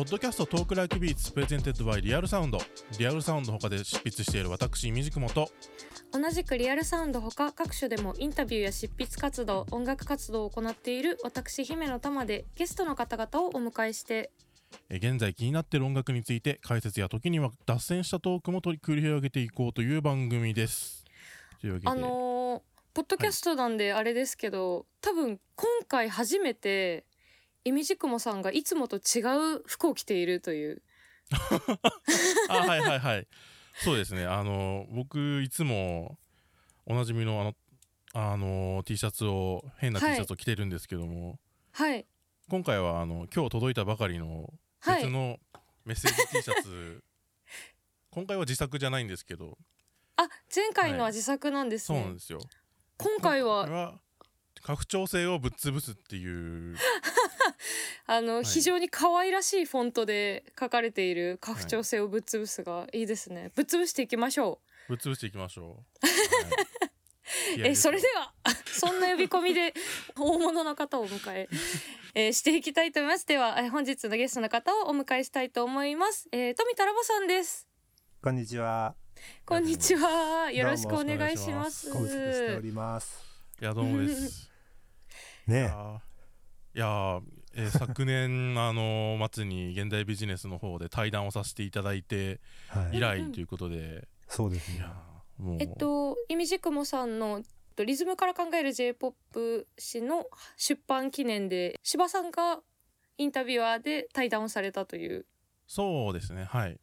ポッドキャスト Talk Like Beats presented by Real Sound。リアルサウンド他で執筆している私みじくもと同じくリアルサウンドほか各所でもインタビューや執筆活動音楽活動を行っている私姫乃たまでゲストの方々をお迎えして。え現在気になっている音楽について解説や時には脱線したトークも取り繰り広げていこうという番組です。というわけで。あのーポッドキャストなんであれですけど、多分今回初めていみじくもさんがいつもと違う服を着ているという。あはいはいはい。そうですね。あの僕いつもおなじみのあのあの T シャツを変な T はい。シャツを着てるんですけども、はい。今回はあの今日届いたばかりのはい。別のメッセージ T シャツ、今回は自作じゃないんですけど。あ前回のは自作なんですね、そうなんですよ。今回は拡張性をぶっ潰すっていう あの、い。非常に可愛らしいフォントで書かれている拡張性をぶっ潰すがいいですね。ぶっ潰していきましょぶっ潰していきましょう、う はい。えそれでは そんな呼び込みで大物の方をお迎ええーしていきたいと思います。ではえー本日のゲストの方をお迎えしたいと思います、えー、富田ラボさんです。こんにちは。こんにちは。よろしくお願いします。ご無沙汰しております。いやどうもです。いねいやーえー 昨年あの末に現代ビジネスの方で対談をさせていただいてはい。以来ということで、そうですね。えっといみじくもさんのえっとリズムから考える J-POP 誌の出版記念で柴さんがインタビュアーで対談をされたという。そうですね。はい。うん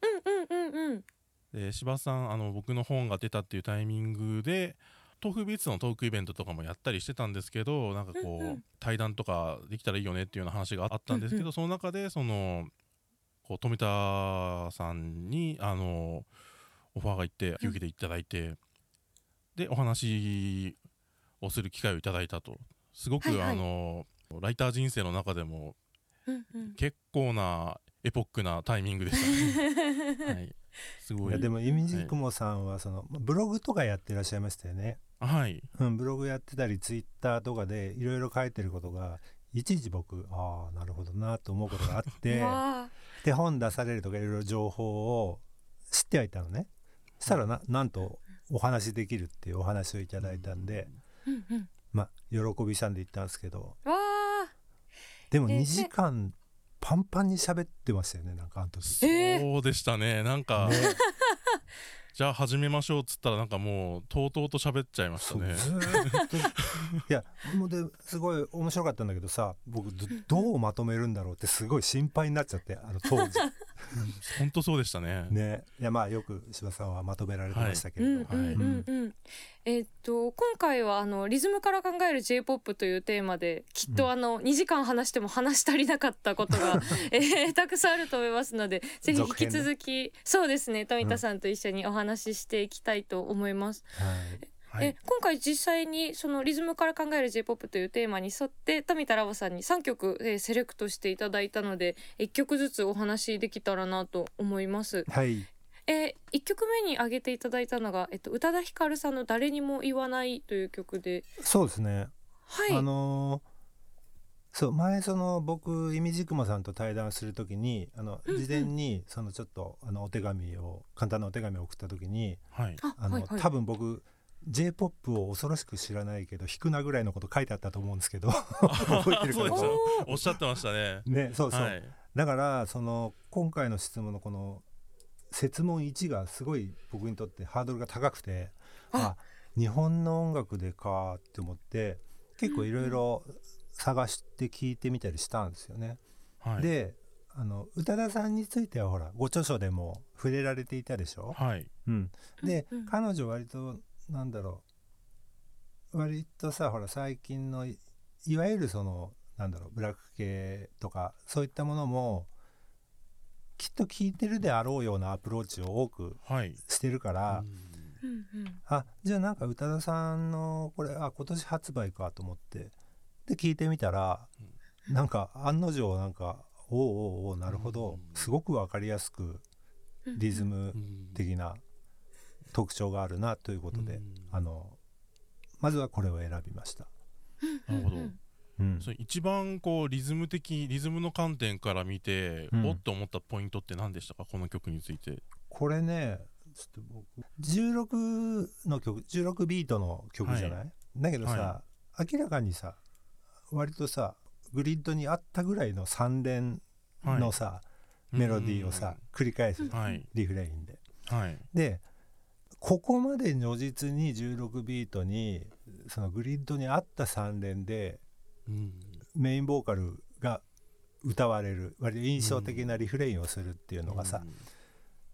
うんうんうん。で柴さんあの僕の本が出たっていうタイミングで豆腐ビーツのトークイベントとかもやったりしてたんですけどなんかこう、うんうん。対談とかできたらいいよねっていうような話があったんですけど、うんうその中でそのこう富田さんにあのオファーが行って受けていただいて、でお話をする機会をいただいたと。すごく、はいはい。あのライター人生の中でもうんうん。結構なエポックなタイミングでしたね。はい、すごい。いやでもイミジクモさんはそのブログとかやってらっしゃいましたよね。はい。うん、ブログやってたりツイッターとかでいろいろ書いてることがいちいち僕ああなるほどなと思うことがあって で本出されるとかいろいろ情報を知ってはいたのね。そしたらななんとお話できるっていうお話をいただいたんで、うんうん。まあ喜びさんで言ったんですけど。でもえ2時間パンパンに喋ってましたよねなんかあの時。えー。そうでしたね。なんか、ね。じゃあ始めましょうっつったらなんかもうとうとうと喋っちゃいましたね。そうずーっと。いやもうですごい面白かったんだけどさ僕どどうまとめるんだろうってすごい心配になっちゃってあの当時 本当そうでしたね。ね。いやまあよく柴さんはまとめられてましたけうんれど、うんうんうんえっと今回はあのリズムから考える J-POP というテーマできっとあの2時間話しても話し足りなかったことが、えーたくさんあると思いますのでぜひ引き続き、そうですね富田さんと一緒にお話ししていきたいと思います。はいはい。え今回実際にそのリズムから考える J-POP というテーマに沿って富田ラボさんに3曲、えーセレクトしていただいたので1曲ずつお話できたらなと思います。はい。えー、1曲目に挙げていただいたのが、えっと、宇多田ヒカルさんの「誰にも言わない」という曲で。そうですね、はい、あのーそう前その僕イミジクマさんと対談するときにあの事前にそのちょっとあのお手紙を簡単なお手紙を送ったときにはい。ああの、はいはい。多分僕 J-POP を恐ろしく知らないけど弾くなぐらいのこと書いてあったと思うんですけど 覚えてるかな？そうでしたおおっしゃってましたね。ねそうそう、はい。だからその今回の質問のこの設問1がすごい僕にとってハードルが高くてあ。あ日本の音楽でかって思って結構いろいろ探して聞いてみたりしたんですよね。はい。であの宇多田さんについてはほらご著書でも触れられていたでしょ？はい。うん、で、うんうん。彼女割となんだろう。割とさほら最近のいいわゆるそのなんだろうブラック系とかそういったものもきっと聞いてるであろうようなアプローチを多くはい。してるから、うん。うんあじゃあなんか宇多田さんのこれあ今年発売かと思ってで聞いてみたら、なんか案の定なんかおうおうおうなるほど、うん。すごく分かりやすくうん。リズムうん。的な特徴があるなということで、うん。あのまずはこれを選びました。なるほど。うん。うん。それ一番こうリズム的リズムの観点から見て、うん。おっと思ったポイントって何でしたか？この曲について。これねちょっと僕16の曲16ビートの曲じゃない、だけどさ、は明らかにさ割とさグリッドにあったぐらいの3連のさ、メロディーをさ、繰り返すリフレインで。はい。でここまで如実に16ビートにそのグリッドに合った3連でうん。メインボーカルが歌われる割と印象的なリフレインをするっていうのがさ、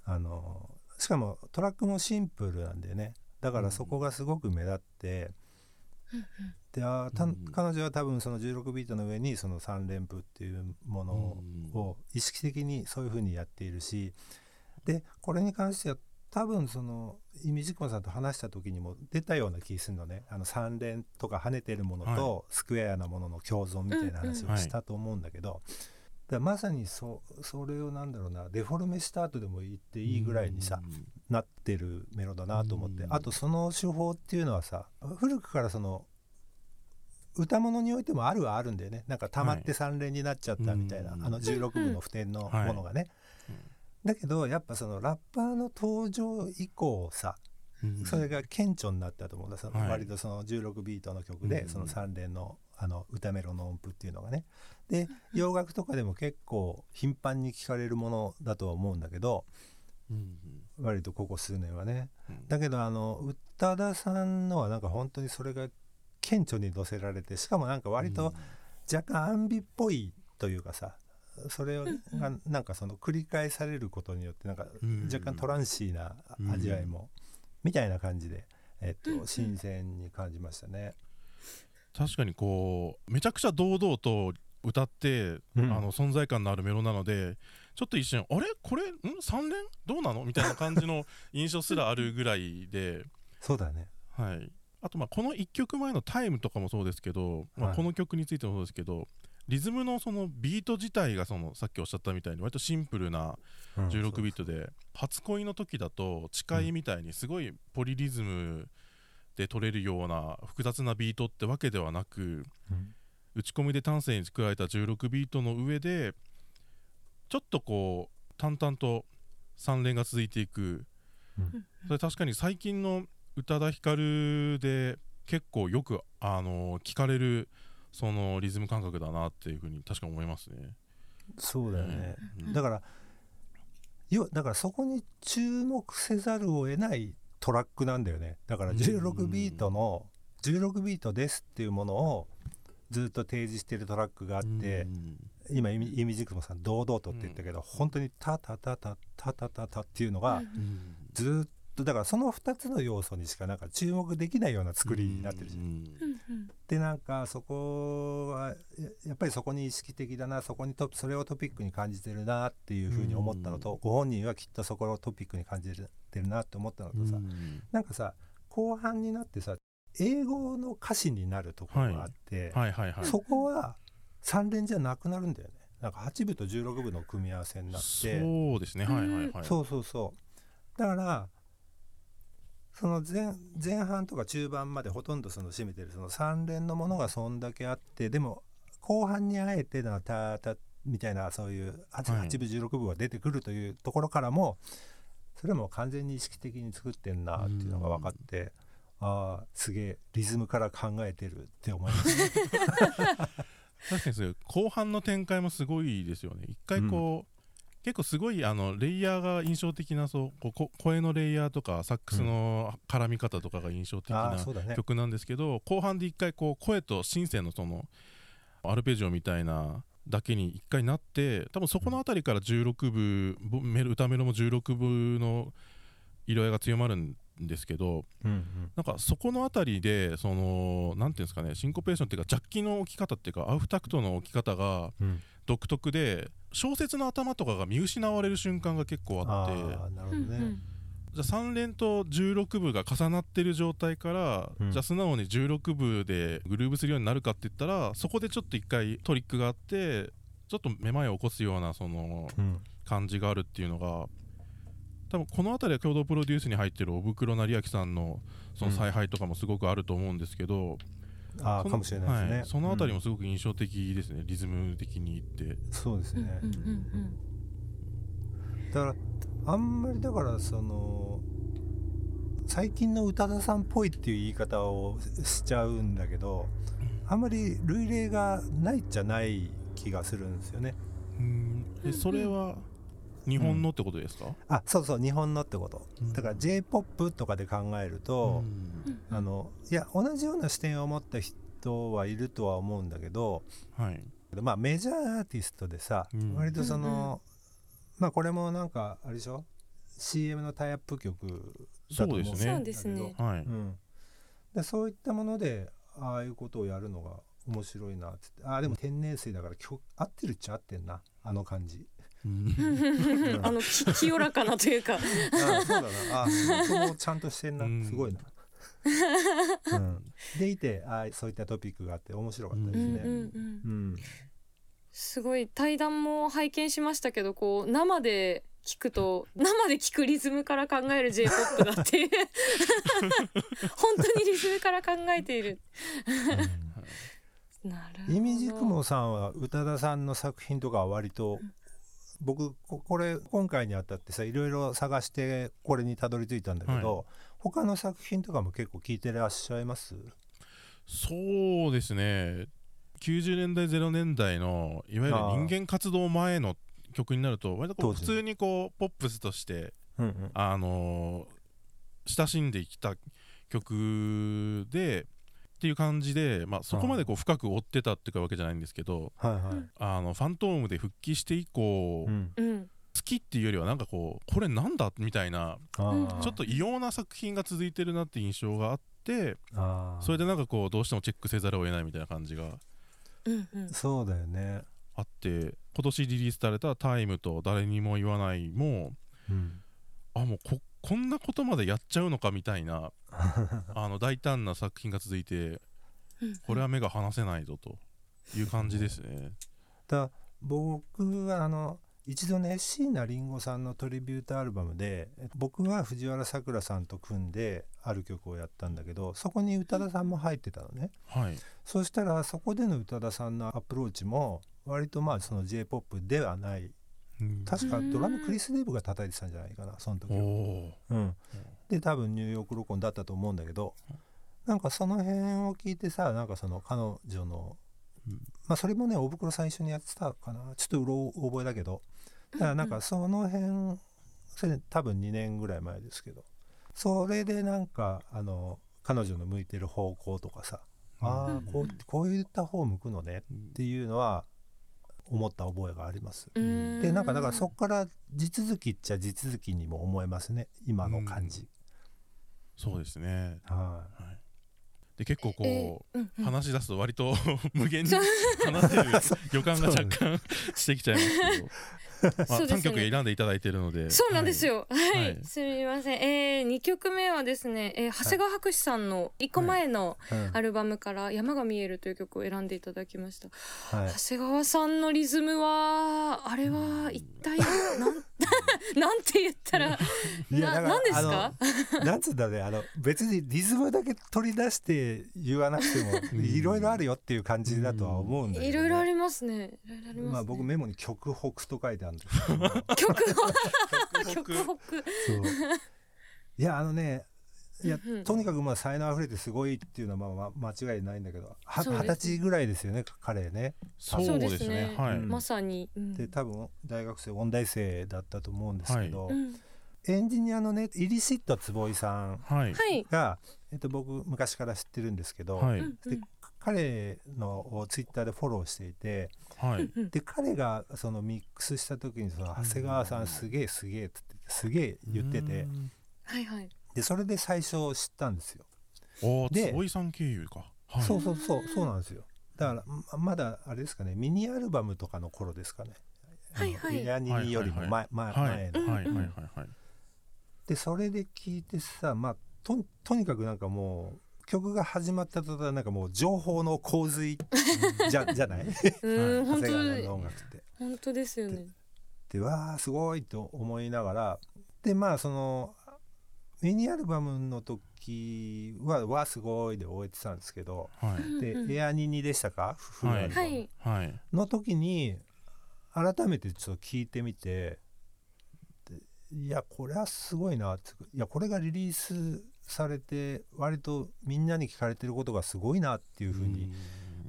あのしかもトラックもシンプルなんでね。だからそこがすごく目立って、であーたうん。彼女は多分その16ビートの上にその3連符っていうものを意識的にそういう風にやっているしでこれに関しては多分そのイミジコンさんと話した時にも出たような気するのね。あの3連とか跳ねてるものとスクエアなものの共存みたいな話をしたと思うんだけど、だまさにそそれをなんだろうなデフォルメした後でも言っていいぐらいにさ、なってるメロだなと思って、うん。あとその手法っていうのはさ古くからその歌物においてもあるはあるんだよね。なんか溜まって3連になっちゃったみたいな、うん。あの16部の普天のものがね、だけどやっぱそのラッパーの登場以降さうんそれが顕著になったと思うんだ。そのはい。割とその16ビートの曲でうんその3連のあの歌メロの音符っていうのがね。で洋楽とかでも結構頻繁に聞かれるものだとは思うんだけどうん割とここ数年はね。うん。だけどあの宇多田さんのはなんか本当にそれが顕著に載せられてしかもなんか割と若干アンビっぽいというかさそれがなんかその繰り返されることによってなんかうん。若干トランシーな味わいもみたいな感じで、えっうん。と、新鮮に感じましたね。確かにこうめちゃくちゃ堂々と歌って、うん。あの存在感のあるメロなのでちょっと一瞬あれ？これ？ん？3連？どうなの？みたいな感じの 印象すらあるぐらいで、そうだね。はい、あとまあこの1曲前の「タイムとかもそうですけど、まあ、はい。この曲についてもそうですけど、リズムのそのビート自体がそのさっきおっしゃったみたいに割とシンプルなうん16ビートで、初恋の時だと誓いみたいにすごいポリリズムで取れるような複雑なビートってわけではなくうん。打ち込みで端正に作られた16ビートの上でちょっとこう淡々と3連が続いていく、うん。それ確かに最近の宇多田ヒカルで結構よくあの聞かれるそのリズム感覚だなっていうふうに確か思いますね。そうだよね。うん。だから要だからそこに注目せざるを得ないトラックなんだよね。だからうん。16ビートの16ビートですっていうものをずっと提示してるトラックがあってうん。今イミジクモさん堂々とって言ったけど本当にタタタタタタタタっていうのがうん。ずっとだからその2つの要素にしかなんか注目できないような作りになってるじゃん。うんうんうん。でなんかそこはややっぱりそこに意識的だなそこにとそれをトピックに感じてるなっていうふうに思ったのと、うん。ご本人はきっとそこをトピックに感じてるなって思ったのとさ、うん。なんかさ後半になってさ英語の歌詞になるところがあって、そこは3連じゃなくなるんだよね。なんか8部と16部の組み合わせになって。そうですね。はいはいはい。そうそうそう。だからその前前半とか中盤までほとんどその占めてるその3連のものがそんだけあってでも後半にあえてなたたみたいなそういう 8, はい8部16部が出てくるというところからもそれも完全に意識的に作ってんなっていうのが分かってああすげえリズムから考えてるって思いました。確かにそう後半の展開もすごいですよね。一回こう、結構すごいあのレイヤーが印象的なそうここ声のレイヤーとかサックスの絡み方とかが印象的あな曲なんですけど、後半で一回こう声とシンセのそのアルペジオみたいなだけに一回なって多分そこの辺りから16部ぼメロ歌メロも16部の色合いが強まるんですけどうんうん。なんかそこの辺りでそのなんていうんですかねシンコペーションっていうかジャッキの置き方っていうかアウフタクトの置き方がうん独特で小説の頭とかが見失われる瞬間が結構ああって。あなるほどね。うんじゃあ3連と16部が重なってる状態から、うん。じゃあ素直に16部でグルーブするようになるかって言ったらそこでちょっと一回トリックがあってちょっとめまいを起こすようなそのうん。感じがあるっていうのが多分この辺りは共同プロデュースに入ってるおぶくろ成明さんのその采配とかもすごくあると思うんですけど、ああかもしれないですね、はい。そのあたりうんもすごく印象的ですね、リズム的に言って。そうですね、うんうんうんだからあんまりだからその最近の宇多田さんっぽいっていう言い方をしちゃうんだけどあんまり類例がないじゃない気がするんですよね。うん。えそれは？日本のってことですか、あそうそう日本のってこと。うんだから j p o p とかで考えると、うん。あのいや同じような視点を持った人はいるとは思うんだけどはい。まあメジャーアーティストでさ、うん。割とその、まあこれもなんかあれでしょ？CM のタイアップ曲だと思うんそうですね。はい、うん、でそういったものでああいうことをやるのが面白いなって。ってああでも天然水だから合ってるっちゃ合ってんな。あの感じ。うんうんあのき清らかなというか。あそうだな。あ仕事もちゃんとしてんな。うん。すごいな、うん、でいてああそういったトピックがあって面白かったですね。うんうんうん。うん。すごい対談も拝見しましたけどこう生で聞くと生で聞くリズムから考える j p o p だって。い う本当にリズムから考えている。なるほど。イミジクモさんは宇多田さんの作品とかは割と僕ここれ今回にあたってさいろいろ探してこれにたどり着いたんだけど、他の作品とかも結構聞いてらっしゃいます？そうですね。90年代0年代のいわゆる人間活動前の曲になると割とこう普通にこうポップスとしてうんうん。あのー親しんできた曲でっていう感じで、まあ、そこまでこう深く追ってたっていうわけじゃないんですけどはいはい、あのファントームで復帰して以降、うん。うん。好きっていうよりはなんかこうこれなんだみたいなちょっと異様な作品が続いてるなって印象があってそれでなんかこうどうしてもチェックせざるを得ないみたいな感じがうんうん。そうだよね、あって今年リリースされた「タイムと「誰にも言わないも」うん、あもうここんなことまでやっちゃうのかみたいな あの大胆な作品が続いてうん。これは目が離せないぞという感じですね。だ僕はあの一度ね椎名林檎さんのトリビュートアルバムでえ僕は藤原さくらさんと組んである曲をやったんだけどそこに宇多田さんも入ってたのね。はい、そしたらそこでの宇多田さんのアプローチも割とまあその j p o p ではないうん確かドラムクリス・デーブが叩いてたんじゃないかなその時おは。おうん、で多分ニューヨーク録音だったと思うんだけどなんかその辺を聞いてさなんかその彼女の、うん。まあそれもね大袋さん一緒にやってたかな。ちょっとうろ覚えだけど。だからなんかその辺それ多分2年ぐらい前ですけど。それでなんかあの彼女の向いてる方向とかさ、あうん。あこうこういった方向くのねっていうのは思った覚えがあります。うん。でなんかだからそこから地続きっちゃ地続きにも思えますね。今の感じ。そうですね。ははい、で結構こう、えーうんうん。話し出すと割と 無限に 話せる予感が若干 してきちゃいますけど、まあ、そうですね3曲選んでいただいてるのでそうなんですよ、よ。はい、はいすみません。えー、2曲目はですね、えー、長谷川博士さんの1個前のアルバムから山が見えるという曲を選んでいただきました。はい長谷川さんのリズムはあれは一体なん なんて言ったらななんですか？なんつうんだねあの別にリズムだけ取り出して言わなくてもいろいろあるよっていう感じだとは思うんだけど、ね、いろいろありますね。ね。まあ僕メモに曲北と書いてあるんですけど 曲を。曲。曲北北。そう。いやあのねいやうんうん。とにかくまあ才能あふれてすごいっていうのはまあま間違いないんだけど二十歳ぐらいですよね彼ね。そうですね。はい、うん。まさに。うん。で多分大学生音大生だったと思うんですけど、うん。エンジニアのねイリシット坪井さんはい。はい。が、えっと、僕昔から知ってるんですけど、はい。うん。で彼のをツイッターでフォローしていてはい。う んで彼がそのミックスした時にその長谷川さんすげえすげえって言ってすげえ言っててうん。はいはい。でそれで最初知ったんですよ。おでー坪井さん経由か。はい。そうそうそうそうなんですよ。だからままだあれですかねミニアルバムとかの頃ですかね。はいはい。あのエアニニよりも前,、はい前はい。前の、はいはいはいはい。でそれで聞いてさまあととにかくなんかもう曲が始まった途端なんかもう情報の洪水 じゃじゃない？うん長本谷川の当音楽って。本当ですよね。でわあすごいと思いながら。でまあそのミニアルバムの時は「わすごい」で終えてたんですけど。はい。でうん「エアニニ」でしたか？フルアルバムはい。はい。の時に改めてちょっと聞いてみて。でいやこれはすごいなって。いやこれがリリースされて割とみんなに聞かれてることがすごいなっていうふうに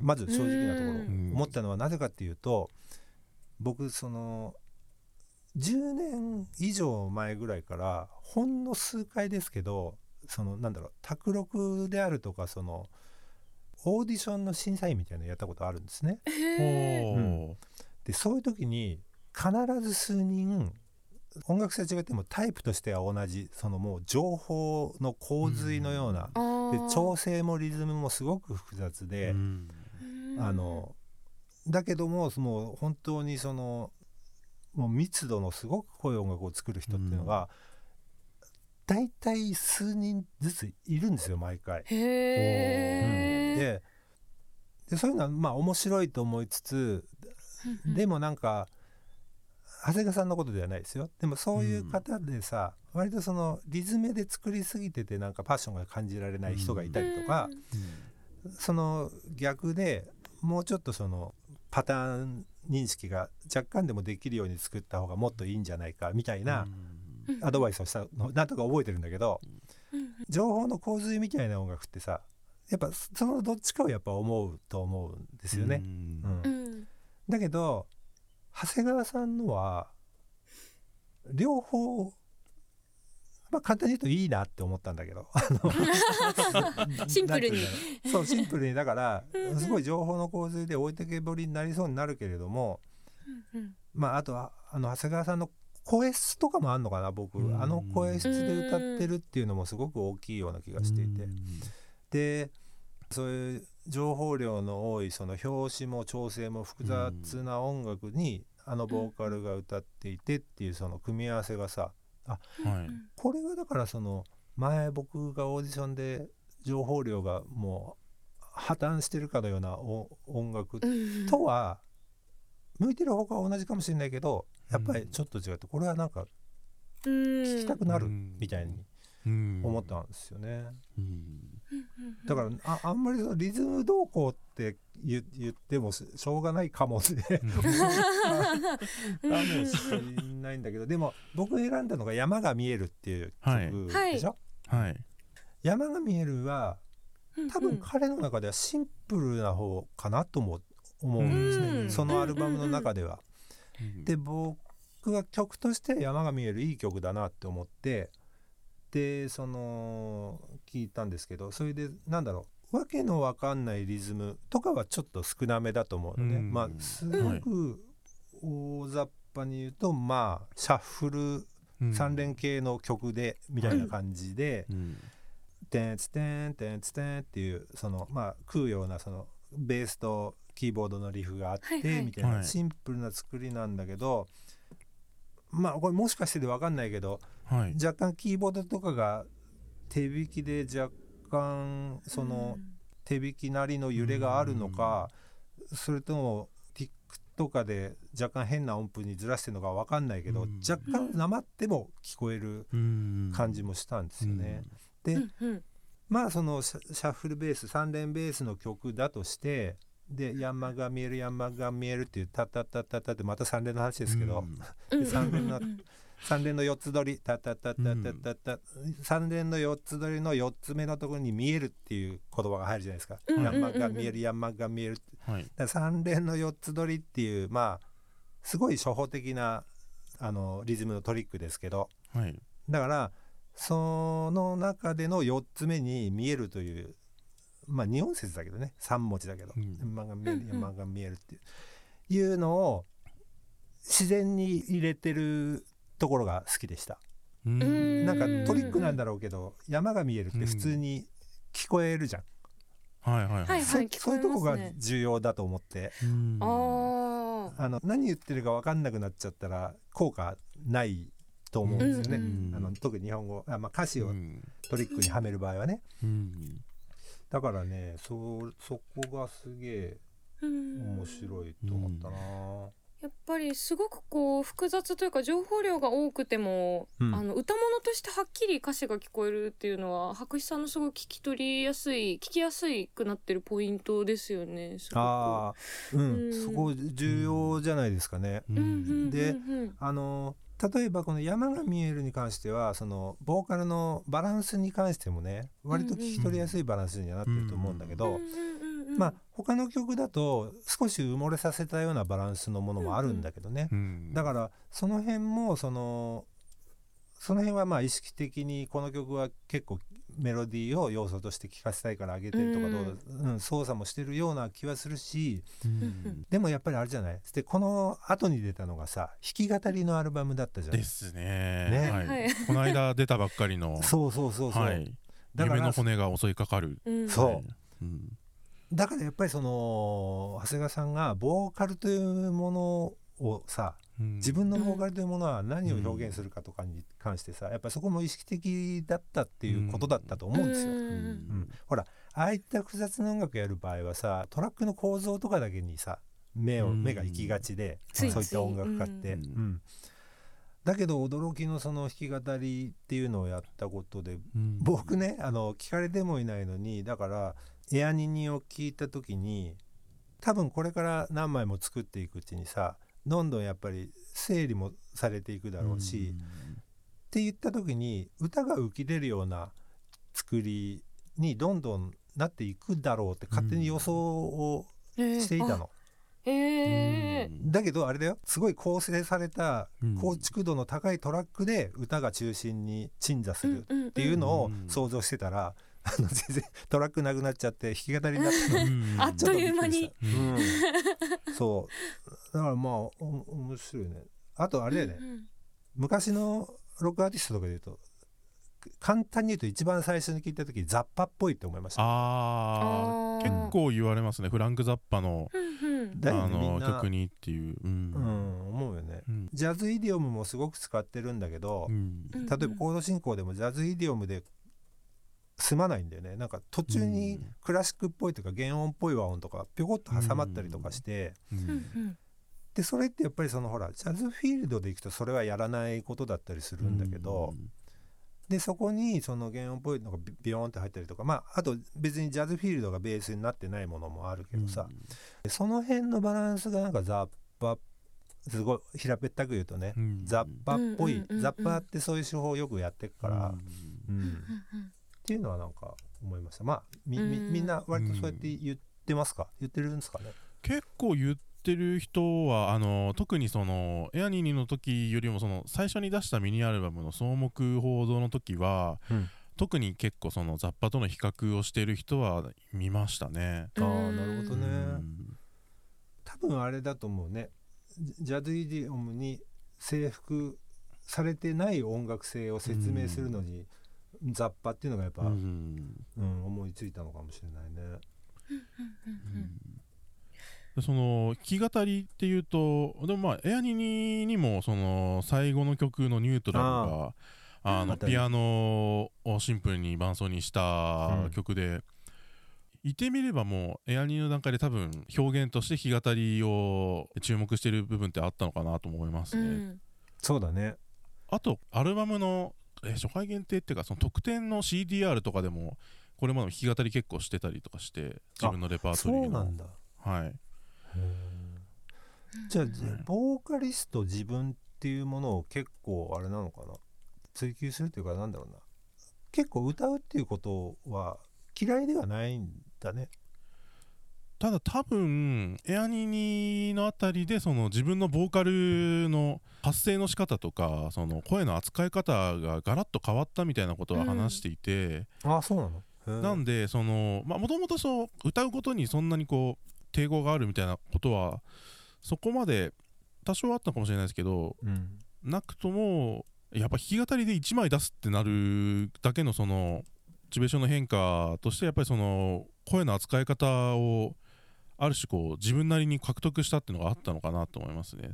まず正直なところうん。思ったのはなぜかっていうと僕その10年以上前ぐらいからほんの数回ですけどそのなんだろう卓録であるとかそのオーディションの審査員みたいなのやったことあるんですね。ほうん。でそういう時に必ず数人音楽性は違ってもタイプとしては同じそのもう情報の洪水のような、あー。で調整もリズムもすごく複雑うで、ん。うん。あのだけどももう本当にそのもう密度のすごく濃い音楽を作る人っていうのが、大体数人ずついるんですよ毎回。へえ、ででそういうのはまあ面白いと思いつつでもなんか長谷川さんのことではないですよ。でもそういう方でさ、割とそのリズムで作りすぎててなんかパッションが感じられない人がいたりとか、その逆でもうちょっとそのパターン認識が若干でもできるように作った方がもっといいんじゃないかみたいなアドバイスをしたのなんとか覚えてるんだけど情報の洪水みたいな音楽ってさやっぱそのどっちかをやっぱ思うと思うんですよね。うん。うん。だけど長谷川さんのは両方まあ簡単に言うといいなって思ったんだけど。あの シンプルに。そうシンプルに。だからすごい情報の洪水で置いてけぼりになりそうになるけれどもうんまああとはあの長谷川さんの声質とかもあんのかな僕。うん。あの声質で歌ってるっていうのもすごく大きいような気がしていて。でそういう情報量の多いその表紙も調整も複雑な音楽にあのボーカルが歌っていてっていうその組み合わせがさはい。これがだからその前僕がオーディションで情報量がもう破綻してるかのようなお音楽うん。とは向いてる方が同じかもしれないけどやっぱりちょっと違ってこれはなんか聞きたくなるみたいに思ったんですよね。だからああんまりそのリズムどうこうって言言ってもししょうがないかもしれない。ん。だけどでも僕選んだのが「山が見える」っていう曲でしょ、はい。山が見えるは多分彼の中ではシンプルな方かなとも思うんですね、うん。そのアルバムの中では。で僕は曲として山が見えるいい曲だなって思ってでその聞いたんですけどそれでなんだろうわけのわかんないリズムとかはちょっと少なめだと思うのね、うん。まあすごく大雑把に言うとまあシャッフル3連系の曲でみたいな感じで「てん。つてんてんつてん」っていうそのまあ食うようなそのベースとキーボードのリフがあってはいはい。みたいはない。シンプルな作りなんだけどまあこれもしかしてで分かんないけどはい。若干キーボードとかが手弾きで若干その手弾きなりの揺れがあるのかそれともティックとかで若干変な音符にずらしてるのか分かんないけどうん。若干なまっても聞こえる感じもしたんですよね。でうんうん。まあそのシャッフルベース3連ベースの曲だとしてで山が見える山が見えるっていうタタタタタってまた3連の話ですけど、うん。で三連のうん3連の4つ取りタタタタタタタ3連の4つ取りの4つ目のところに見えるっていう言葉が入るじゃないですか、うん山が見える山が見えるはい。だから3連の4つ取りっていうまあすごい初歩的なあのリズムのトリックですけど。はい。だからその中での4つ目に見えるというまあ2音節だけどね。3文字だけど、うん。山が見える山が見えるっていう。いうのを自然に入れてるところが好きでした。うん。なんかトリックなんだろうけど山が見えるって普通に聞こえるじゃん、はいはいはい。そそういうとこが重要だと思って。うん。あああの何言ってるか分かんなくなっちゃったら効果ないと思うんですよね、うん。あの特に日本語あ、まあ、歌詞をうん。トリックにはめる場合はね。うん。だからねそそこがすげえ面白いと思ったな、いやっぱりすごくこう複雑というか情報量が多くても、うん。あの歌物としてはっきり歌詞が聞こえるっていうのは白石さんのすごい聞き取りやすい聞きやすいくなってるポイントですよねすああうん、うん。そこ重要じゃないですかね。でうんあの例えばこの「山が見える」に関してはそのボーカルのバランスに関してもね割と聞き取りやすいバランスにはなってると思うんだけど、うんうんうんうん。まあ他の曲だと少し埋もれさせたようなバランスのものもあるんだけどね、うん。だからその辺もそのその辺はまあ意識的にこの曲は結構メロディーを要素として聴かせたいから上げてるとかどう、うん。操作もしてるような気はするしうん。でもやっぱりあれじゃない？でこの後に出たのがさ弾き語りのアルバムだったじゃんですね。ね。はい。はい。この間出たばっかりの。そうそうそうそう、はい。だから夢の骨が襲いかかる。うん。そう。うんだからやっぱりその長谷川さんがボーカルというものをさうん。自分のボーカルというものは何を表現するかとかに関してさやっぱりそこも意識的だったっていうことだったと思うんですよ。うん。うん。ほらああいった複雑な音楽やる場合はさトラックの構造とかだけにさ目をうん。目が行きがちで、そういった音楽家って。うん。うん。だけど驚きのその弾き語りっていうのをやったことでうん。僕ねあの聞かれてもいないのにだからエアニニを聞いた時に多分これから何枚も作っていくうちにさどんどんやっぱり整理もされていくだろうし、って言った時に歌が浮き出るような作りにどんどんなっていくだろうって勝手に予想をしていたの。へえうん。だけどあれだよ。すごい構成されたうん。構築度の高いトラックで歌が中心に鎮座するっっていうのをうん想像してたら、あの全然トラックなくなっちゃって弾き語りになったの。うん。あっという間に。うん、そう。だからまあお面白いね。あとあれだよね、うんうん。昔のロックアーティストとかで言うと簡単に言うと一番最初に聞いた時ザッパっぽいって思いました。ああ結構言われますね。フランク・ザッパのうんうん。だよあの曲にっていう。うん。うん思うよね。うん。ジャズイディオムもすごく使ってるんだけど、うんうん。例えばコード進行でもジャズイディオムで済まないんだよね。なんか途中にうん。クラシックっぽいとか原音っぽい和音とかぴょこっと挟まったりとかして、うん。うん。うんでそれってやっぱりそのほらジャズフィールドでいくとそれはやらないことだったりするんだけど、でそこにその原音っぽいのがビビヨーンって入ったりとかまああと別にジャズフィールドがベースになってないものもあるけどさ、その辺のバランスがなんかザッパすごい平べったく言うとね、うん。ザッパっぽい、うんうんうんうん。ザッパってそういう手法をよくやってるから、うんうんっうんていうのはなんか思いました。まあみみうん。みんな割とそうやって言ってますか、言ってるんですかね？結構言ってる人はあの特にそのエアニーニの時よりもその最初に出したミニアルバムの草木報道の時は、うん。特に結構その雑把との比較をしてる人は見ましたね。ああなるほどね、うん。多分あれだと思うね。ジジャズイディオムに征服されてない音楽性を説明するのに、雑把っていうのがやっぱ、ううんん思いついたのかもしれないね。でその弾き語りっていうとでもまあエアニニにもその最後の曲の「ニュートラルが」あのピアノをシンプルに伴奏にした曲で、言ってみればもうエアニの段階で多分表現として弾き語りを注目してる部分ってあったのかなと思いますね。うんそうだね。あとアルバムのえ初回限定っていうかその特典の CDR とかでもこれまでも弾き語り結構してたりとかして自分のレパートそリーの。うなんだ。はい。じゃあ、ん。ボーカリスト自分っていうものを結構あれなのかな？追求するっていうかなんだろうな。結構歌うっていうことは嫌いではないんだね。ただ多分エアニニのあたりでその自分のボーカルの発声の仕方とかその声の扱い方がガラッと変わったみたいなことは話していて、あそうなの？なんでそのまあもともと歌うことにそんなにこう抵抗があるみたいなことはそこまで多少あったかもしれないですけどうんなくともやっぱ弾き語りで1枚出すってなるだけのそのモチベーションの変化としてやっぱりその声の扱い方をある種こう自分なりに獲得したっていうのがあったのかなと思いますね。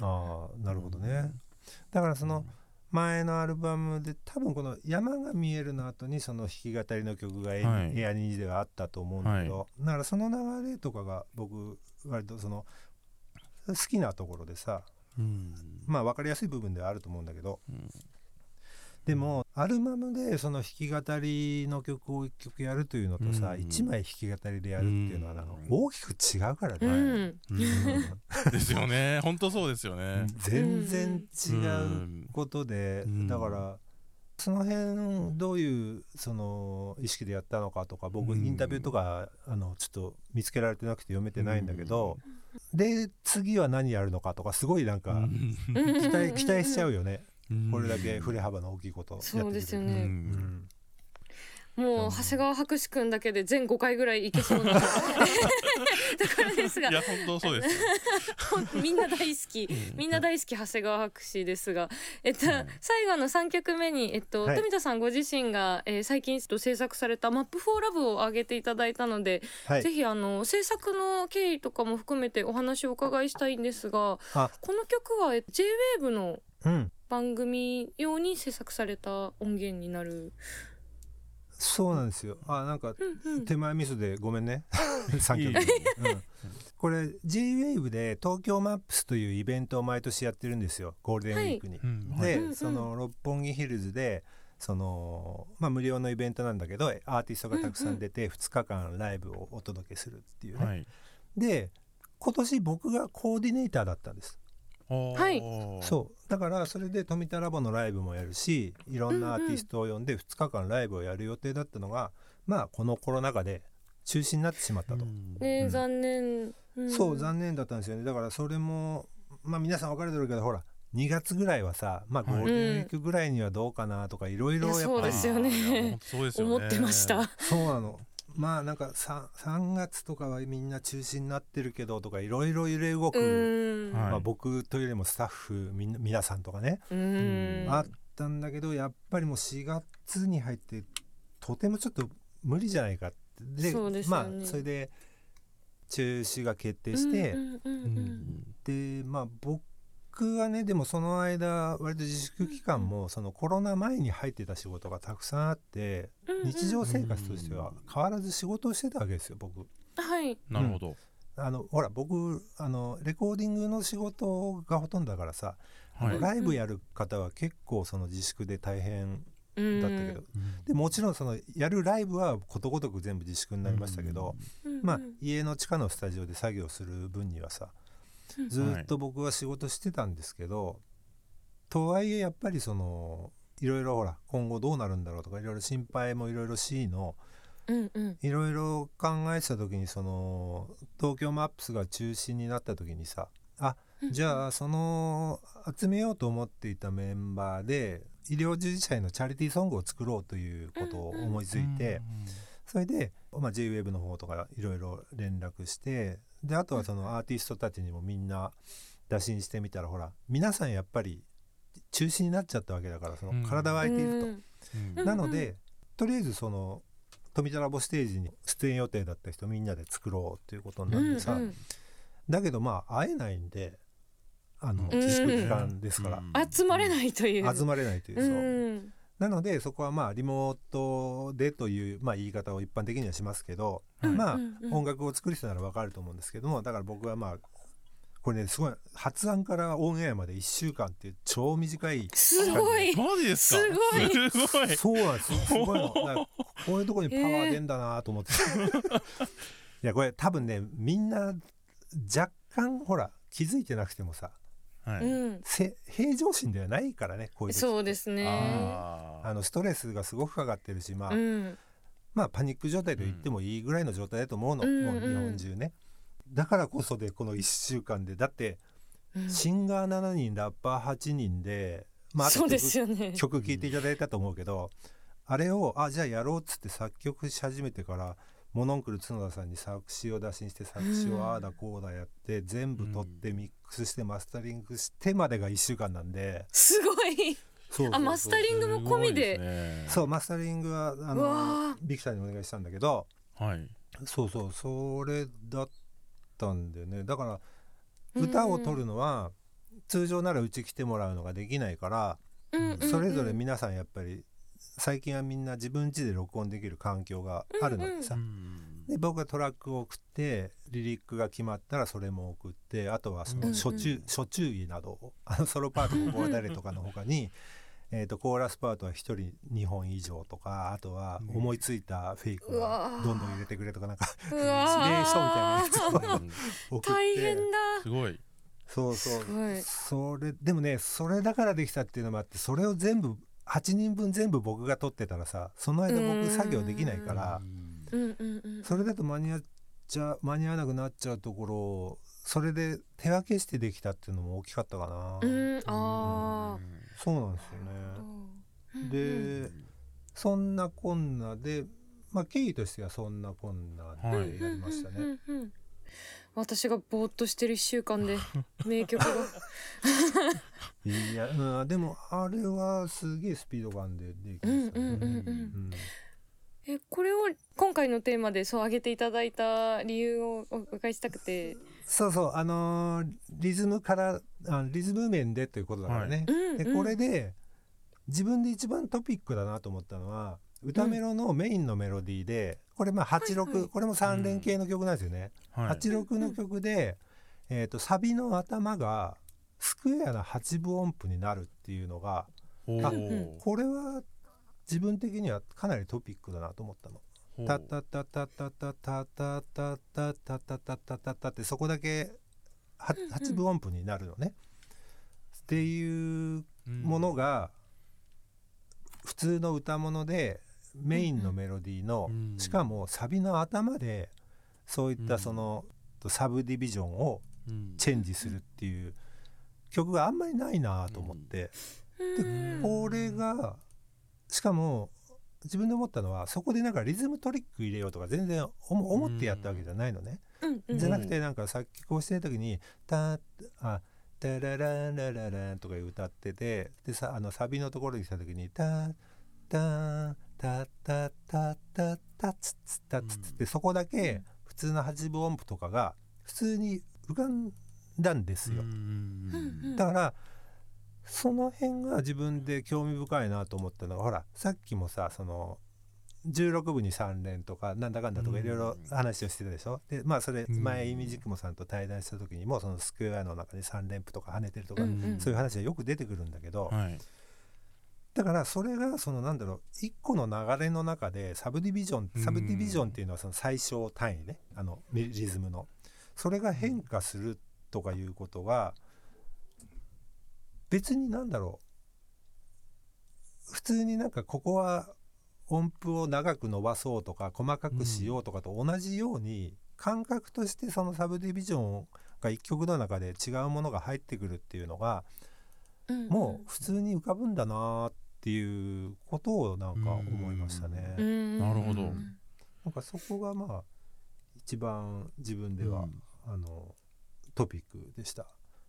ああなるほどね。だからその前のアルバムで多分この「山が見える」の後にその弾き語りの曲がエ,、はい。エアニーではあったと思うんだけど、だからその流れとかが僕割とその好きなところでさうん。まあ分かりやすい部分ではあると思うんだけどうんでもアルバムでその弾き語りの曲を1曲やるというのとさ、うん1枚弾き語りでやるっていうのはなんかうん。大きく違うからね、うん。うん。ですよね。本当そうですよね。全然違ううんことで、うん。だからその辺どういうその意識でやったのかとか僕うん。インタビューとかあのちょっと見つけられてなくて読めてないんだけど、で次は何やるのかとかすごいなんかうん。期待期待しちゃうよね、うんこれだけ振れ幅の大きいことやってくれるそうですようねん。もう長谷川博士くんだけで全5回ぐらいいけそうな。ところですが。いや本当そうです みんな大好き。うん。みんな大好き長谷川博士ですが、えっとはい最後の3曲目に、えっとはい。富田さんご自身が、えー最近ちょっと制作された「マップフォーラブを上げていただいたので、はい。ぜひあの制作の経緯とかも含めてお話をお伺いしたいんですがあ。この曲はえ JWAVE のうん番組用に制作された音源になる。そうなんですよ。あなんかうんうん。手前ミスでごめんね。3曲。いいうん、これ JWAVE で東京マップスというイベントを毎年やってるんですよ。ゴールデンウィークに。うんで、うんうん。その六本木ヒルズでその、まあ、無料のイベントなんだけどアーティストがたくさん出て2日間ライブをお届けするっていうね。はい。で今年僕がコーディネーターだったんです。はい。そう。だからそれで富田ラボのライブもやるしいろんなアーティストを呼んで2日間ライブをやる予定だったのが、まあこのコロナ禍で中止になってしまったと。ね、うん。残念、ん。そう残念だったんですよね。だからそれもまあ皆さん分かるだろうけどほら2月ぐらいはさまあゴはい。ールデンウィークぐらいにはどうかなとかいろいろやっぱりいやそうですよねね。思ってました。そうなのまあなんか 3, 3月とかはみんな中止になってるけどとかいろいろ揺れ動く、まあ、僕というよりもスタッフみ皆さんとかね、うん、あったんだけどやっぱりもう4月に入ってとてもちょっと無理じゃないかって。でそうですまあそれで中止が決定して、うんうんうんうん。でまあ僕はねでもその間割と自粛期間もそのコロナ前に入ってた仕事がたくさんあってうん日常生活としては変わらず仕事をしてたわけですよ僕。はい、なるほど。あのほら僕あのレコーディングの仕事がほとんどだからさ、あはい。のライブやる方は結構その自粛で大変うんだったけど、でもちろんそのやるライブはことごとく全部自粛になりましたけど、うん。まあ家の地下のスタジオで作業する分にはさずーっと僕は仕事してたんですけど、とはいえやっぱりそのいろいろほら今後どうなるんだろうとかいろいろ心配もいろいろしいのいろいろ考えてた時にその東京マップスが中心になった時にさあじゃあその集めようと思っていたメンバーで医療従事者へのチャリティーソングを作ろうということを思いついて、それで、まあ、JWAVE の方とかいろいろ連絡してであとはそのアーティストたちにもみんな打診してみたらほら皆さんやっぱり中止になっちゃったわけだからその体は空いていると。うん。なのでとりあえずその富田ラボステージに出演予定だった人みんなで作ろうということになってさ、うんうん。だけどまあ会えないんであのうん。自粛期間ですから、集まれないという。集まれないというそう、うんなのでそこはまあリモートでという、まあ、言い方を一般的にはしますけど、はいまあ、音楽を作る人ならわかると思うんですけどもだから僕はまあこれねすごい発案からオンエアまで1週間っていう超短いすごい。マジですか？すごい。そうなんですよ。すごいの こういうところにパワー出んだなと思って、いやこれ多分ねみんな若干ほら気づいてなくてもさはい。うん。せ平常心ではないからねこういう時そうですね。あのストレスがすごくかかってるしまあ、うん。まあパニック状態と言ってもいいぐらいの状態だと思うの、うん。もう日本中ね、だからこそでこの1週間でだってうん。シンガー7人ラッパー8人で、まあ、あとそうですよね。曲聴いていただいたと思うけど、あれをあじゃあやろうっつって作曲し始めてからモノンクル角田さんに作詞を打診して作詞うん。をああだこうだやって全部取ってミックスしてマスタリングしてまでが1週間なんで。すごい。そうあマスタリングも込みで。ね。そうマスタリングはあのー。ビクターにお願いしたんだけど。はい。そうそうそれだったんでね。だから歌を取るのは通常ならうち来てもらうのができないからうんうんうん。それぞれ皆さんやっぱり最近はみんな自分家で録音できる環境があるのでさ、うん。で僕がトラックを送ってリリックが決まったらそれも送ってあとはそうんうん。の初中、初注意などを あのソロパートここは誰とかの他に えーとコーラスパートは1人2本以上とかあとはうん思いついたフェイクうわー。はどんどん入れてくれとかなんかうわ指令書みたいなやつをうん送って。大変だ。すごい。そうそう。すごい。それでもねそれだからできたっていうのもあってそれを全部8人分全部僕が取ってたらさその間うん僕作業できないからうんうんうんそれだと間に合っちゃ間に合わなくなっちゃうところをそれで手分けしてできたっていうのも大きかったかな、うんあそうなんですよあねでそんなこんなでまあ経緯としてはそんなこんなはい。でやりましたね、うんうんうん私がぼーっとしてる一週間で 名曲が。いや、うん、でもあれはすげえスピード感でできましたね、うんうんうんうん。うんえこれを今回のテーマでそう挙げていただいた理由をお伺いしたくて、そうそうあのーリズムからあのリズム面でということだからね、うんうん。でこれで自分で一番トピックだなと思ったのは歌メロのメインのメロディーでこれまあ86、はいはい。これも3連系の曲なんですよね、はい。86の曲で、えー、とサビの頭がスクエアな8分音符になるっていうのがおあーこれは自分的にはかなりトピックだなと思ったの。タタタタタタタタタタタタタタタタってそこだけはうんうん8分音符になるのね。っていうものが普通の歌物でメインのメロディーのうん。しかもサビの頭でそういっうん。たそのサブディビジョンをうん。チェンジするっていう曲があんまりないなと思って。うん。これがしかも自分で思ったのはそこでなんかリズムトリック入れようとか全然思思ってやったわけじゃないのね。じゃなくてなんか作曲をしてる時に「タあタラランラララン」とか歌っててでさあのサビのところに来た時に「タタタタタタタツツタツツ」ってそこだけ普通の8分音符とかが普通に浮かんだんですよ。だからその辺が自分で興味深いなと思ったのがほらさっきもさその16部に3連とかなんだかんだとかうん。いろいろ話をしてたでしょ、でまあそれうん。前イミジクモさんと対談した時にもそのスクエアの中に3連符とか跳ねてるとか、そういう話はよく出てくるんだけど、はいだからそれがそのなんだろう一個の流れの中でサブディビジョンうん。サブディビジョンっていうのはその最小単位ねあのリズムの。それが変化するとかいうことが別になんだろう普通になんかここは音符を長く伸ばそうとか細かくしようとかと同じように感覚としてそのサブディビジョンが一曲の中で違うものが入ってくるっていうのがうんもう普通に浮かぶんだなっていうことをなんか思いましたね。うん。なるほど。なんかそこがまあ一番自分では、うん。あのトピックでした。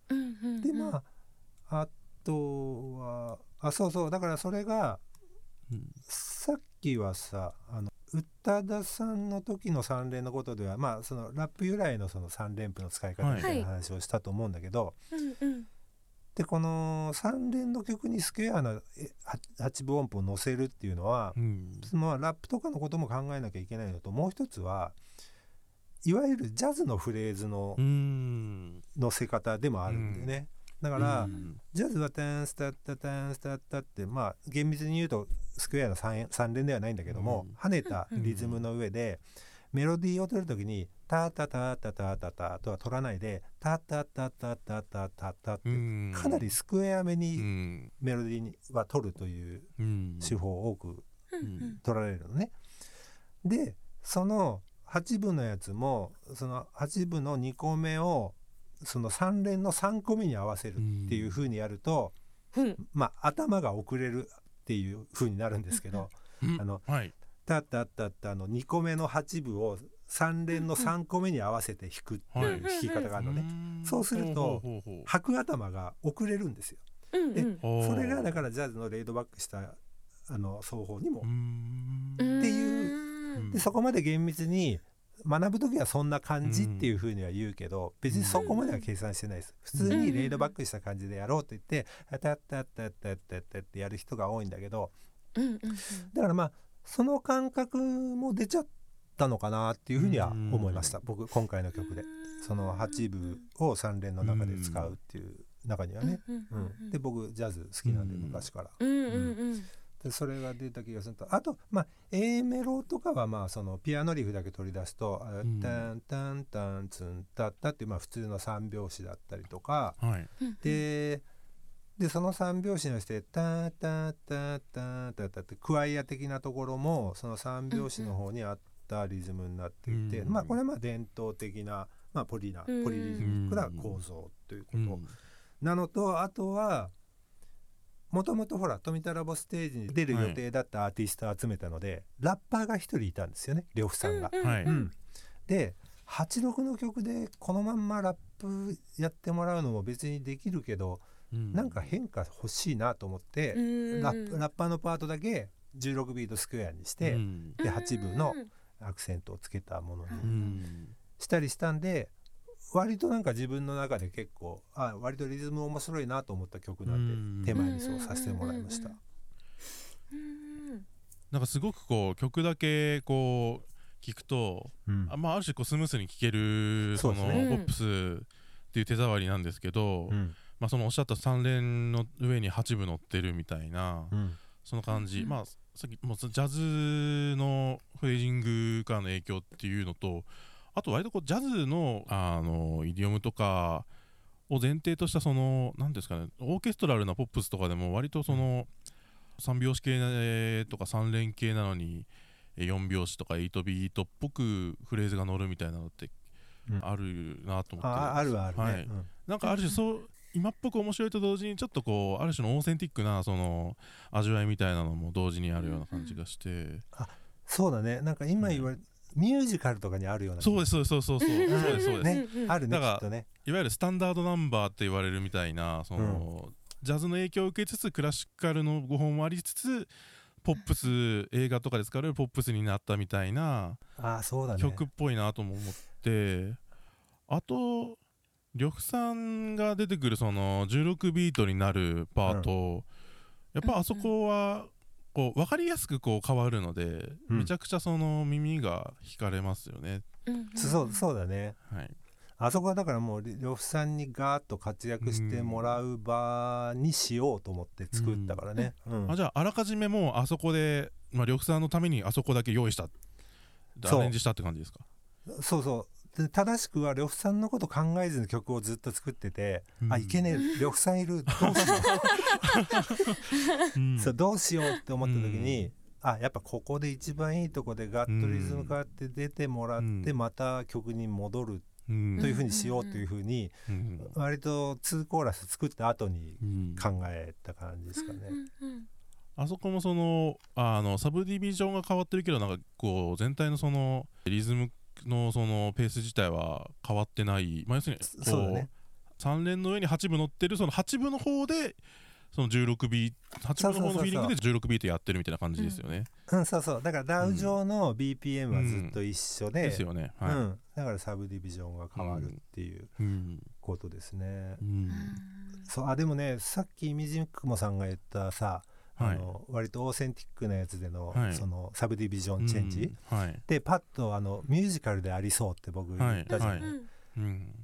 うんうんでまああとはあそうそうだからそれがうん。さっきはさあの宇多田さんの時の3連のことではまあそのラップ由来のその3連符の使い方みたいな話をしたと思うんだけど、うんうんでこの3連の曲にスクエアな8分音符を乗せるっていうのは、うん。まあ、ラップとかのことも考えなきゃいけないのともう一つはいわゆるジャズのフレーズのうん。乗せ方でもあるんでね、だから、うん。ジャズはタンスタッタタンスタッタってまあ厳密に言うとスクエアの 3, 3連ではないんだけども、うん跳ねたリズムの上で、メロディーを取るときにタタタタタタタとは取らないでタタタタタタタタってかなりスクエアめにメロディーは取るという手法を多く取られるのね。でその8分のやつもその8分の2個目をその3連の3個目に合わせるっていう風にやると、まあ頭が遅れるっていう風になるんですけど、あのはいタッタッタッタの2個目の8分を3連の3個目に合わせて弾くっていう弾き方があるのね。んそうするとほうほうほうほう。拍頭が遅れるんですよ。でそれがだからジャズのレイドバックしたあの奏法にも。っていう。うん。でそこまで厳密に学ぶ時はそんな感じっていうふうには言うけど、別にそこまでは計算してないです。普通にレイドバックした感じでやろうと言って「タッタッタッタッタッタッタッ」ってやる人が多いんだけど。だからまあその感覚も出ちゃったのかなっていうふうには思いました、僕今回の曲で。その8部を3連の中で使うっていう中にはね、うんで僕ジャズ好きなんでうん。昔から、でそれが出た気がすると。あとまあ A メロとかはまあそのピアノリフだけ取り出すと「あん。タンタンタンツンタッタ」っていうまあ普通の3拍子だったりとか。はい。うんででその3拍子のして「タタタタタタ」ってクワイア的なところもその3拍子の方にあったリズムになっていて、うんまあこれはまあ伝統的な、まあ、ポリなうんポリリズミックな構造ということ、うんなのとあとはもともとほら富田ラボステージに出る予定だったアーティストを集めたので、ラッパーが一人いたんですよね呂布さんが。うんはいうんで86の曲でこのまんまラップやってもらうのも別にできるけど、うん。なんか変化欲しいなと思って、うん。ラップラッパーのパートだけ16ビートスクエアにして、うん。で8分のアクセントをつけたものにうん。したりしたんで割となんか自分の中で結構あ割とリズム面白いなと思った曲なんで、うん。手前にそうさせてもらいました。うん。なんかすごくこう曲だけこう聞くとうん。あ,、まあ、ある種こうスムースに聴けるそですね。そうのポップスっていう手触りなんですけど、うんまあ、そのおっしゃった3連の上に8部乗ってるみたいな、うん。その感じ、うん。まあさっきもうジャズのフレージングからの影響っていうのとあと割とこうジャズのあのイディオムとかを前提としたその何ですかねオーケストラルなポップスとかでも割とその3拍子系とか3連系なのに4拍子とか8ビートっぽくフレーズが乗るみたいなのってうん。あるなと思って、ああるはあるね、はい。うん。なんかある種そう今っぽく面白いと同時にちょっとこうある種のオーセンティックなその味わいみたいなのも同時にあるような感じがして、そうだね。なんか今言われ、ミュージカルとかにあるようなそうですそうですそうそうそうそうですそうです、ねうん。うん。あるねだからね。いわゆるスタンダードナンバーって言われるみたいなその、ジャズの影響を受けつつクラシカルの5本もありつつポップス映画とかで使われるポップスになったみたいなああそうだね。曲っぽいなとも思って。あと呂布さんが出てくるその16ビートになるパート、やっぱあそこはこう分かりやすくこう変わるので、うん。めちゃくちゃその耳が惹かれますよね。うんそうそうだね。はい、あそこはだからもう呂布さんにガーッと活躍してもらう場にしようと思って作ったからね、うん。あじゃああらかじめもうあそこで、まあ、呂布さんのためにあそこだけ用意したそう。アレンジしたって感じですか？そうそうで正しくは呂布さんのこと考えずに曲をずっと作ってて、うん。あいけねえ呂布さんいる どうしよう。うん。そうどうしようって思った時に、あやっぱここで一番いいとこでガッとリズム変わって出てもらって、うん。また曲に戻るうん。というふうにしようというふうに、うん。割と2コーラス作った後にうん。考えた感じですかね。うんうん。あそこもそのあのサブディビジョンが変わってるけどなんかこう全体のそのリズムのそのペース自体は変わってない、まあ、要するにこそうだね。3連の上に8分乗ってるその8分の方でその16ビート8分の方のフィーリングで16ビートやってるみたいな感じですよね。うん、そうそう。だからダウ上の BPM はずっと一緒で,、ですよね。はい。うん、だからサブディビジョンが変わるっていううん。ことですね。うん。そう。あでもねさっきみじくもさんが言ったさ、はいあの割とオーセンティックなやつでの,、はい。そのサブディビジョンチェンジ、うんはい。でパッとあのミュージカルでありそうって僕言ったじゃない、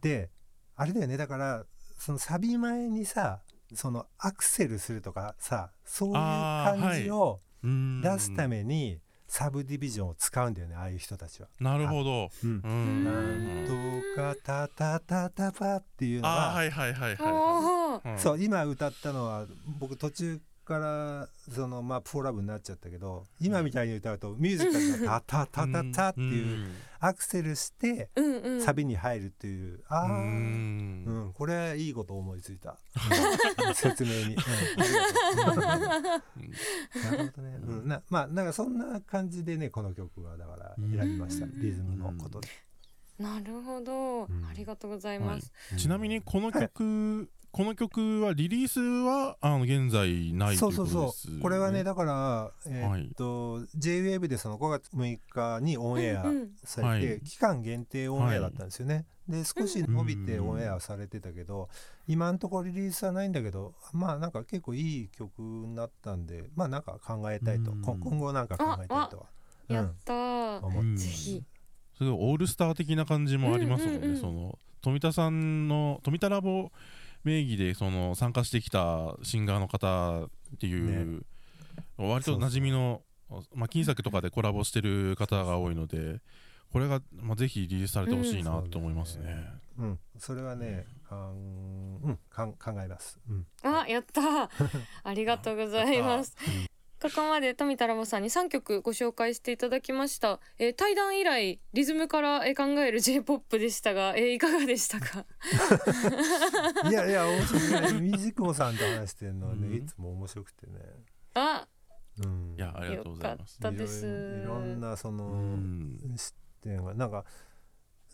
であれだよね。だからそのサビ前にさそのアクセルするとかさそういう感じをうん。出すためにサブディビジョンを使うんだよね。ああいう人たちは。なるほど。うん。うん。なんとかタタタタパっていうのは、はいはいはいはい。そう今歌ったのは僕途中からそのまあフォーラブになっちゃったけど今みたいに歌うとミュージカルがタタタタタっていうアクセルしてサビに入るっていう。あうあん。うん、これいいこと思いついた。うん。説明に。なるほどね。うん、なまあなんかそんな感じでねこの曲はだから選びました。うんリズムのことで。なるほど、ん。ありがとうございます、ちなみにこの曲、この曲はリリースはあの現在ないとそいううことです、そうそう。これはねだからえーっと、J-WAVE でその5月6日にオンエアうんうん。されて、はい。期間限定オンエアだったんですよね。で少し伸びてうんオンエアされてたけど、今のところリリースはないんだけどまあなんか結構いい曲になったんでまあなんか考えたいと、うん。こ今後なんか考えたいとは。やったー、思っうんぜひ。すごいオールスター的な感じもありますもんね、うんうんうん。その富田さんの富田ラボ名義でその参加してきたシンガーの方っていう、割と馴染みのまあ、金作とかでコラボしてる方が多いのでこれが、まあ、ぜひリリースされてほしいなと思いますね。うん。それはねかん、うん、かん考えます、うん、あやったー。ありがとうございますここまで富田ラボさんに3曲ご紹介していただきました、えー対談以来リズムからえー考える J-POP でしたが、えーいかがでしたか？いやいや面白い。ミュージックモさんと話してるのはね、うん。いつも面白くてね、あうん、いやありがとうございます。よかったです。いろいろんなその、うん。視点がなんか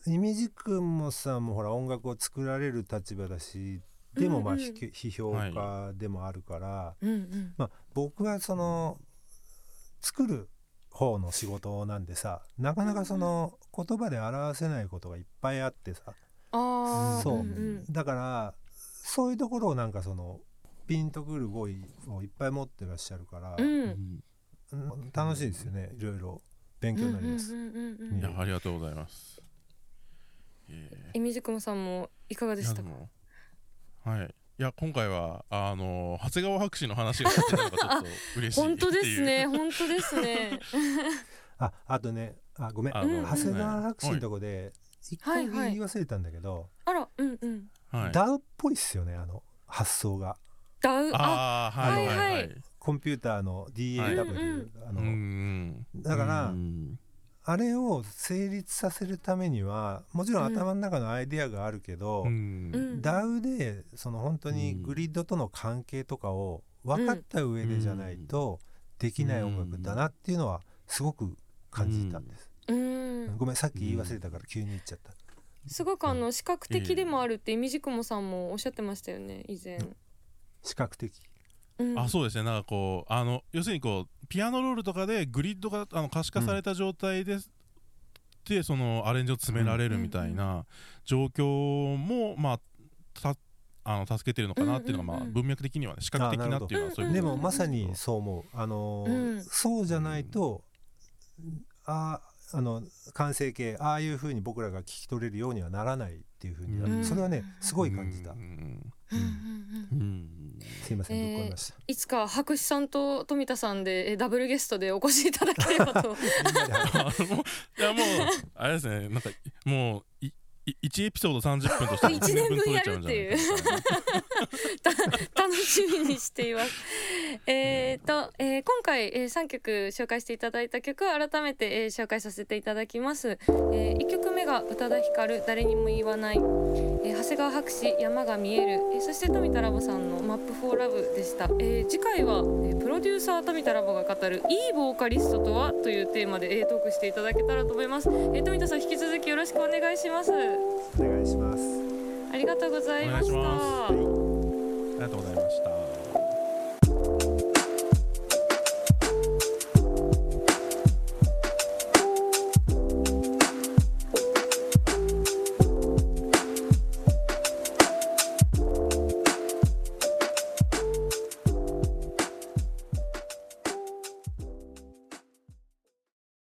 イミジクもさんもほら音楽を作られる立場だしでもまあ、うんうん。批批評家でもあるから、うんうん。まあ、僕はその作る方の仕事なんでさなかなかその言葉で表せないことがいっぱいあってさ。あーそう。うんだからそういうところをなんかそのピンとくる語彙をいっぱい持ってらっしゃるから、うん。楽しいですよね。いろいろ勉強になります。ありがとうございます。ええ。みじくもさんもいかがーでしたか？はい。いや今回はあの長谷川博士の話が出てたのがちょっと嬉しい本当でっていう。すね。本当ですね。ああとねあごめん。長谷川博士のとこで一回はいはい言い忘れたんだけど、あらうんうん。はい。ダウっぽいっすよねあの発想が。ダウ？あああはいはいははいい。コンピューターの DAW、はいあの、うんだからうんあれを成立させるためにはもちろん頭の中のアイデアがあるけど、うん。うん DAW でその本当にグリッドとの関係とかを分かった上でじゃないとできない音楽だなっていうのはすごく感じたんです、うん。ごめんさっき言い忘れたから急に言っちゃった、すごくあの視覚的でもあるっていみじくもさんもおっしゃってましたよね以前。視覚的うん。あそうですね。なんかこうあの要するにこうピアノロールとかでグリッドがあの可視化された状態で、でそのアレンジを詰められるみたいな状況もまあたあの助けてるのかなっていうのが、まあ、うんうんうん。文脈的にはね視覚的なっていうのはそういうでこともまさにそう思う。あのーうん。そうじゃないとああの完成形ああいうふうに僕らが聞き取れるようにはならないっていうふうには、うん。それはねすごい感じた、うんうんうんうんうんすいませんぶっ込みました、いつか博士さんと富田さんでえダブルゲストでお越しいただければと。いやもうあれですね。なんかもう1エピソード30分として 一年分やるっていうた楽しみにしています。えーと、えー今回、えー、3曲紹介していただいた曲を改めて、えー紹介させていただきます。えー、1曲目が宇多田ヒカル誰にも言わない、えー長谷川博士山が見える、えーそして富田ラボさんのマップフォーラブでした。えー次回は、えープロデューサー富田ラボが語るいいボーカリストとは？というテーマで、えートークしていただけたらと思います。えー富田さん引き続きよろしくお願いします。お願いしますありがとうございました。ありがとうございました。